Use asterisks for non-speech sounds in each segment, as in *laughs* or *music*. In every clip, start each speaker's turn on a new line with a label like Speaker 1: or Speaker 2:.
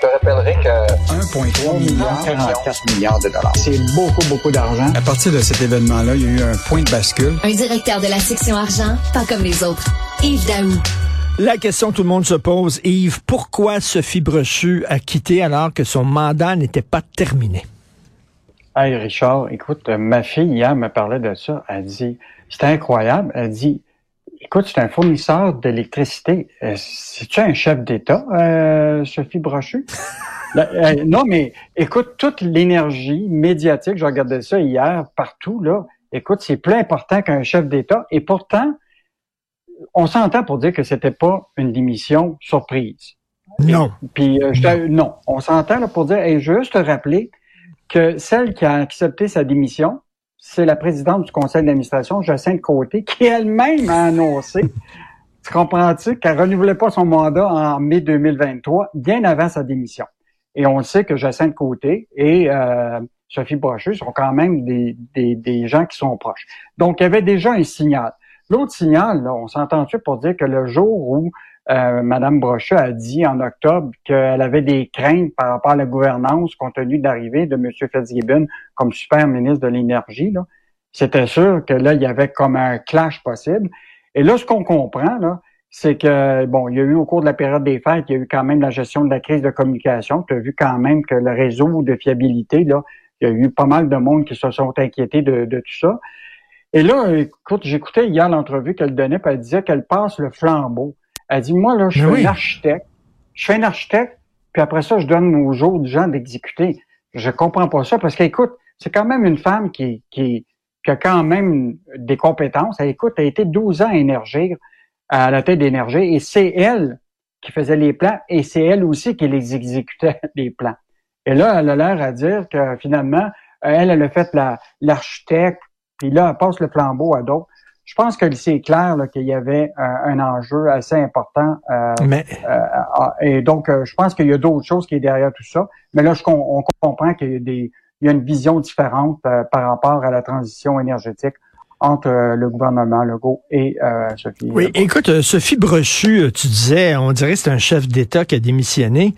Speaker 1: Je te rappellerai que
Speaker 2: 1,3 milliard, 44 milliards de dollars. C'est beaucoup, beaucoup d'argent.
Speaker 3: À partir de cet événement-là, il y a eu un point de bascule.
Speaker 4: Un directeur de la section argent, pas comme les autres. Yves Daou.
Speaker 5: La question que tout le monde se pose, Yves, pourquoi Sophie Brochu a quitté alors que son mandat n'était pas terminé?
Speaker 2: Hey Richard, écoute, ma fille hier me parlait de ça. Elle dit, c'était incroyable. Elle dit, écoute, c'est un fournisseur d'électricité. Euh, c'est-tu un chef d'État, euh, Sophie Brochu? Euh, non, mais écoute, toute l'énergie médiatique, je regardais ça hier partout, là. Écoute, c'est plus important qu'un chef d'État. Et pourtant, on s'entend pour dire que c'était pas une démission surprise.
Speaker 5: Non.
Speaker 2: Puis je, non, on s'entend pour dire, et juste te rappeler que celle qui a accepté sa démission, c'est la présidente du conseil d'administration, Jacinthe Côté, qui elle-même a annoncé, tu comprends-tu, qu'elle renouvelait pas son mandat en mai 2023, bien avant sa démission. Et on sait que Jacinthe Côté et euh, Sophie Brochu sont quand même des, des, gens qui sont proches. Donc, il y avait déjà un signal. L'autre signal, on s'entend-tu pour dire que le jour où euh, Madame Brochu a dit en octobre qu'elle avait des craintes par rapport à la gouvernance compte tenu de l'arrivée de M. Fitzgibbon comme super ministre de l'Énergie. C'était sûr que là, il y avait comme un clash possible. Et là, ce qu'on comprend, là, c'est que, bon, il y a eu au cours de la période des fêtes, il y a eu quand même la gestion de la crise de communication. Tu as vu quand même que le réseau de fiabilité, là, il y a eu pas mal de monde qui se sont inquiétés de, de tout ça. Et là, écoute, j'écoutais hier l'entrevue qu'elle donnait, puis elle disait qu'elle passe le flambeau. Elle dit, moi, là, je suis un architecte. Je suis un architecte, puis après ça, je donne aux autres gens d'exécuter. Je comprends pas ça parce qu'écoute, c'est quand même une femme qui, qui, qui, a quand même des compétences. Elle, écoute, elle a été 12 ans à Énergie, à la tête d'énergie, et c'est elle qui faisait les plans, et c'est elle aussi qui les exécutait, *laughs* les plans. Et là, elle a l'air à dire que finalement, elle, elle a fait l'architecte, puis là, elle passe le flambeau à d'autres je pense que c'est clair qu'il y avait euh, un enjeu assez important. Euh, mais... Euh, et donc, je pense qu'il y a d'autres choses qui est derrière tout ça. Mais là, je, on, comprend qu'il y a des il y a une vision différente par rapport à la transition énergétique entre le gouvernement Legault et Sophie.
Speaker 5: Oui, écoute, Sophie Brochu, tu disais, on dirait que c'est un chef d'État qui a démissionné.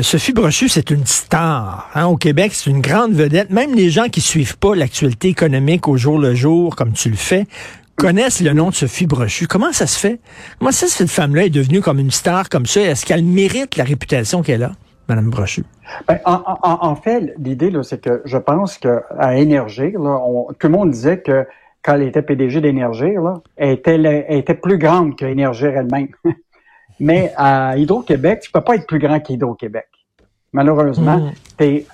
Speaker 5: Sophie Brochu, c'est une star hein, au Québec, c'est une grande vedette. Même les gens qui suivent pas l'actualité économique au jour le jour, comme tu le fais, connaissent le nom de Sophie Brochu. Comment ça se fait? Comment ça cette femme-là est devenue comme une star comme ça? Est-ce qu'elle mérite la réputation qu'elle a, Madame Brochu?
Speaker 2: Ben, en, fait, l'idée, c'est que je pense qu'à Énergie, là, tout le monde disait que quand elle était PDG d'Énergie, elle était, elle était plus grande qu'Énergie elle-même. *laughs* Mais à Hydro-Québec, tu peux pas être plus grand qu'Hydro-Québec. Malheureusement, il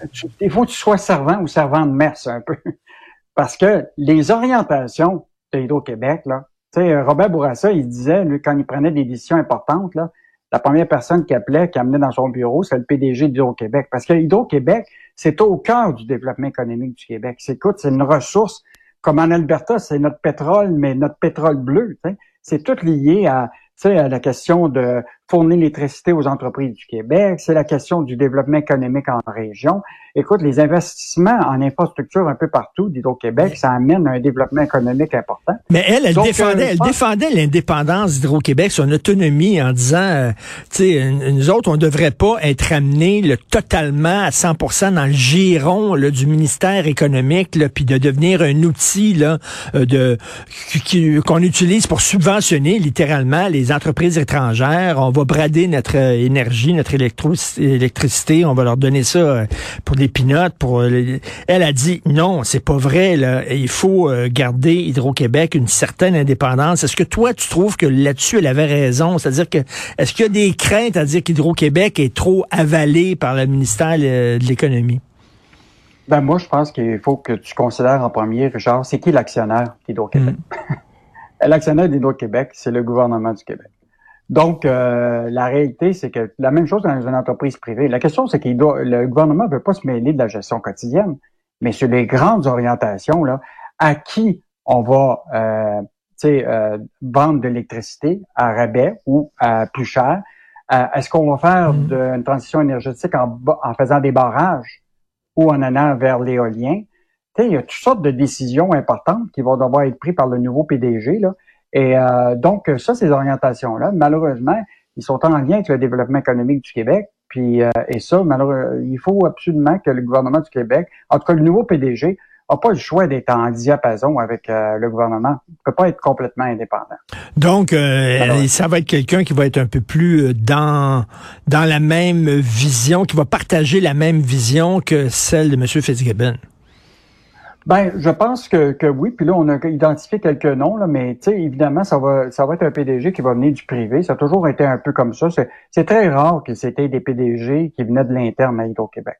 Speaker 2: faut que tu sois servant ou servant de messe un peu. *laughs* Parce que les orientations de Hydro-Québec, là. Tu sais, Robert Bourassa, il disait, lui, quand il prenait des décisions importantes, là, la première personne qui appelait, qui amenait dans son bureau, c'est le PDG d'Hydro-Québec. Parce que Hydro-Québec, c'est au cœur du développement économique du Québec. C'est, écoute, c'est une ressource, comme en Alberta, c'est notre pétrole, mais notre pétrole bleu. C'est tout lié à, à la question de fournir l'électricité aux entreprises du Québec, c'est la question du développement économique en région. Écoute, les investissements en infrastructure un peu partout d'Hydro-Québec, ça amène à un développement économique important.
Speaker 5: Mais elle, elle défendait, euh, elle défendait l'indépendance d'Hydro-Québec, son autonomie en disant, euh, tu sais, nous autres, on devrait pas être amenés le, totalement à 100% dans le giron là, du ministère économique, puis de devenir un outil là, euh, de qu'on utilise pour subventionner littéralement les entreprises étrangères. On va brader notre euh, énergie, notre électricité, on va leur donner ça euh, pour des pinottes. Pour euh, elle a dit non, c'est pas vrai. Là. Il faut garder Hydro-Québec une certaine indépendance. Est-ce que toi tu trouves que là-dessus elle avait raison? C'est-à-dire que est-ce qu'il y a des craintes à dire qu'Hydro-Québec est trop avalé par le ministère de l'économie?
Speaker 2: Ben moi, je pense qu'il faut que tu considères en premier, Richard, c'est qui l'actionnaire d'Hydro-Québec? Mm. *laughs* l'actionnaire d'Hydro-Québec, c'est le gouvernement du Québec. Donc, euh, la réalité, c'est que la même chose dans une entreprise privée. La question, c'est que le gouvernement ne veut pas se mêler de la gestion quotidienne, mais sur les grandes orientations, là, à qui on va euh, euh, vendre de l'électricité à rabais ou à plus cher? Euh, est-ce qu'on va faire mm. une transition énergétique en, en faisant des barrages ou en allant vers l'éolien? Il y a toutes sortes de décisions importantes qui vont devoir être prises par le nouveau PDG. Là. Et euh, donc, ça, ces orientations-là, malheureusement, ils sont en lien avec le développement économique du Québec. Puis et ça, malheureusement, il faut absolument que le gouvernement du Québec, en tout cas le nouveau PDG, n'a pas le choix d'être en diapason avec le gouvernement. Il peut pas être complètement indépendant.
Speaker 5: Donc, ça va être quelqu'un qui va être un peu plus dans dans la même vision, qui va partager la même vision que celle de M. Fitzgibbon.
Speaker 2: Ben, je pense que, que oui. Puis là, on a identifié quelques noms, là, mais tu sais, évidemment, ça va, ça va être un PDG qui va venir du privé. Ça a toujours été un peu comme ça. C'est très rare que c'était des PDG qui venaient de l'interne à Hydro-Québec.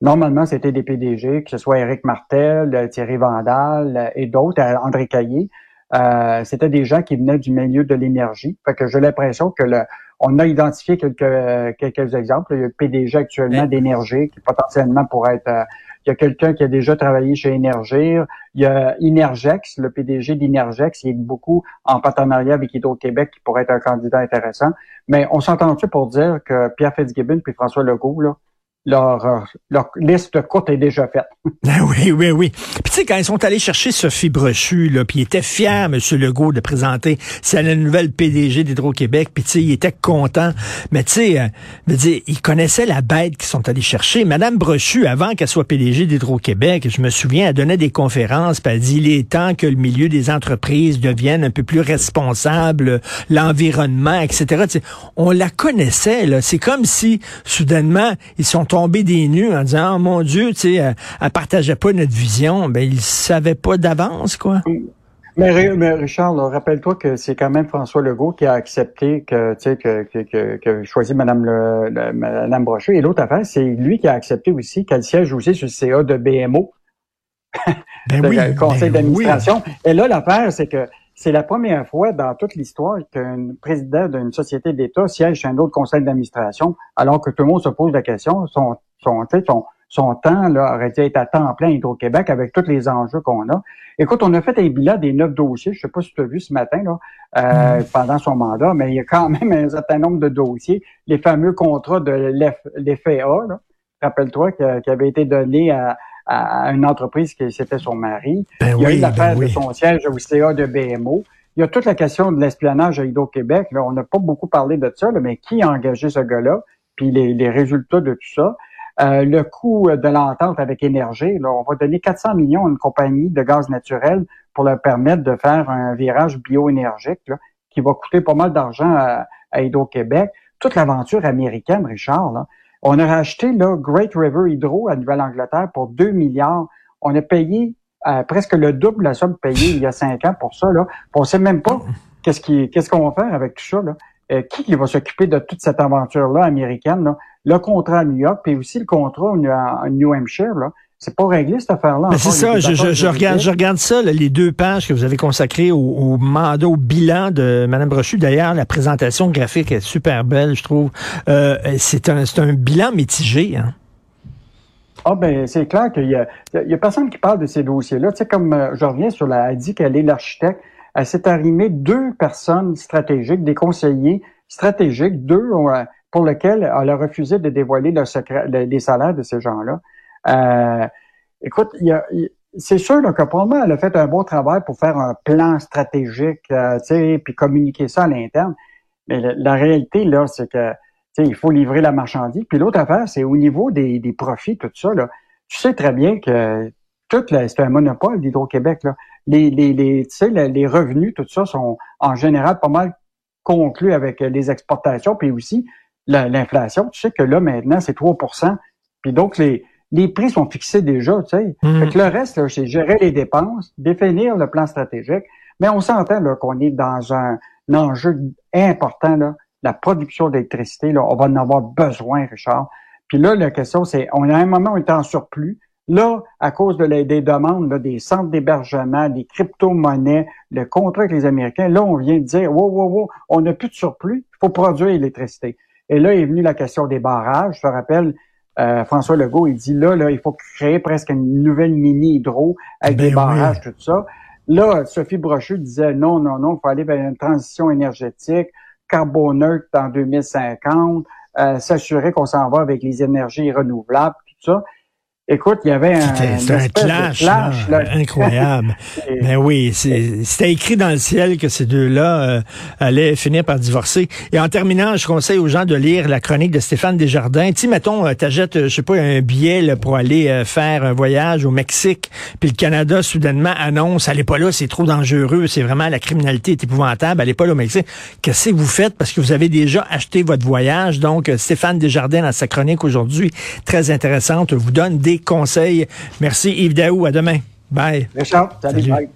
Speaker 2: Normalement, c'était des PDG, que ce soit Éric Martel, Thierry Vandal et d'autres, euh, André Caillé. Euh, c'était des gens qui venaient du milieu de l'énergie. Fait que j'ai l'impression que le, on a identifié quelques quelques exemples. Il y a le PDG actuellement d'énergie qui potentiellement pourrait être euh, il y a quelqu'un qui a déjà travaillé chez Énergir. Il y a Inergex, le PDG d'Inergex, il est beaucoup en partenariat avec Hydro-Québec qui pourrait être un candidat intéressant. Mais on s'entend-tu pour dire que Pierre Fitzgibbon puis François Legault, là, leur, euh, leur liste courte est déjà faite.
Speaker 5: Ben *laughs* oui, oui, oui. Puis tu sais, quand ils sont allés chercher Sophie Brochu, là, puis il était fier, M. Legault, de présenter c'est la nouvelle PDG d'Hydro-Québec, puis tu sais, il était content. Mais tu sais, euh, ils connaissaient la bête qu'ils sont allés chercher. Madame Brochu, avant qu'elle soit PDG d'Hydro-Québec, je me souviens, elle donnait des conférences, puis elle dit, il est temps que le milieu des entreprises devienne un peu plus responsable, l'environnement, etc. on la connaissait. C'est comme si, soudainement, ils sont tomber des nues en disant, oh, mon Dieu, tu sais, elle, elle, partageait pas notre vision. Ben, ils savaient pas d'avance, quoi.
Speaker 2: Mais, Richard, rappelle-toi que c'est quand même François Legault qui a accepté que, tu sais, que, que, que, choisi Madame le, Madame Brochet. Et l'autre affaire, c'est lui qui a accepté aussi qu'elle siège aussi sur le CA de BMO.
Speaker 5: Ben *laughs* le
Speaker 2: conseil
Speaker 5: ben
Speaker 2: d'administration. Et là, l'affaire, c'est que c'est la première fois dans toute l'histoire qu'un président d'une société d'État siège chez un autre conseil d'administration, alors que tout le monde se pose la question, son, son, son, son temps là, aurait dû être à temps plein Hydro-Québec avec tous les enjeux qu'on a. Écoute, on a fait un bilan des neuf dossiers, je sais pas si tu as vu ce matin, là, euh, mm. pendant son mandat, mais il y a quand même un certain nombre de dossiers. Les fameux contrats de l'FAA, rappelle-toi, qui avait été donné à, à une entreprise qui c'était son mari.
Speaker 5: Ben
Speaker 2: il y a
Speaker 5: eu
Speaker 2: l'affaire
Speaker 5: ben
Speaker 2: de son siège au CA de BMO. Il y a toute la question de l'espionnage à Hydro-Québec. On n'a pas beaucoup parlé de ça, mais qui a engagé ce gars-là? Puis les, résultats de tout ça. Euh, le coût de l'entente avec Énergie, là, on va donner 400 millions à une compagnie de gaz naturel pour leur permettre de faire un virage bioénergique qui va coûter pas mal d'argent à, à Hydro-Québec. Toute l'aventure américaine, Richard, là, on a racheté là, Great River Hydro à Nouvelle-Angleterre pour 2 milliards. On a payé euh, presque le double de la somme payée il y a cinq ans pour ça. Là. On sait même pas qu'est-ce qu'on va faire avec tout ça. Là. Euh, qui, va s'occuper de toute cette aventure-là américaine? Le contrat à New York, puis aussi le contrat à New Hampshire. Là. C'est pas réglé cette affaire-là.
Speaker 5: C'est ça, je, je, regarde, je regarde ça, les deux pages que vous avez consacrées au, mandat, au bilan de Mme Brochu. D'ailleurs, la présentation graphique est super belle, je trouve. Euh, c'est un, un bilan mitigé. Hein?
Speaker 2: Ah ben c'est clair qu'il y a, il y a personne qui parle de ces dossiers-là. Tu sais, comme euh, je reviens sur la, elle dit qu'elle est l'architecte, elle s'est arrimée deux personnes stratégiques, des conseillers stratégiques, deux euh, pour lesquels elle a refusé de dévoiler le secret, les salaires de ces gens-là. Euh, écoute, il y a, c'est sûr là, que probablement elle a fait un bon travail pour faire un plan stratégique, euh, puis communiquer ça à l'interne. Mais la, réalité là, c'est que il faut livrer la marchandise. Puis l'autre affaire, c'est au niveau des, des, profits, tout ça. Là, tu sais très bien que tout c'est un monopole d'Hydro-Québec. Là. Les, les, les, les revenus, tout ça, sont en général pas mal conclus avec les exportations, puis aussi l'inflation. Tu sais que là, maintenant, c'est 3% Puis donc, les, les prix sont fixés déjà, tu sais. Mm. le reste, c'est gérer les dépenses, définir le plan stratégique. Mais on s'entend qu'on est dans un, enjeu important, là, la production d'électricité. Là, on va en avoir besoin, Richard. Puis là, la question, c'est, on a un moment où on est en surplus. Là, à cause de des demandes des centres d'hébergement, des crypto-monnaies, le contrat avec les Américains, là, on vient de dire, wow, wow, wow, on n'a plus de surplus, il faut produire l'électricité. Et là est venue la question des barrages. Je te rappelle, euh, François Legault, il dit là, là, il faut créer presque une nouvelle mini-hydro avec des ben barrages, tout ça. Là, Sophie Brochu disait non, non, non, il faut aller vers une transition énergétique, carboneutre en 2050, euh, s'assurer qu'on s'en va avec les énergies renouvelables, tout ça. Écoute, il y avait un,
Speaker 5: C'était un clash,
Speaker 2: clash,
Speaker 5: là, *laughs* incroyable. Mais oui, c'est- c'était écrit dans le ciel que ces deux-là euh, allaient finir par divorcer. Et en terminant, je conseille aux gens de lire la chronique de Stéphane Desjardins. Tu mettons, euh, t'achètes, euh, je sais pas, un billet là, pour aller euh, faire un voyage au Mexique, puis le Canada soudainement annonce, allez pas là, c'est trop dangereux, c'est vraiment la criminalité est épouvantable, allez pas là au Mexique. Qu'est-ce que vous faites? Parce que vous avez déjà acheté votre voyage? Donc, Stéphane Desjardins dans sa chronique aujourd'hui, très intéressante, vous donne des conseils. Merci Yves Daou, à demain. Bye.
Speaker 2: Richard, salut,
Speaker 5: Salut.
Speaker 2: bye.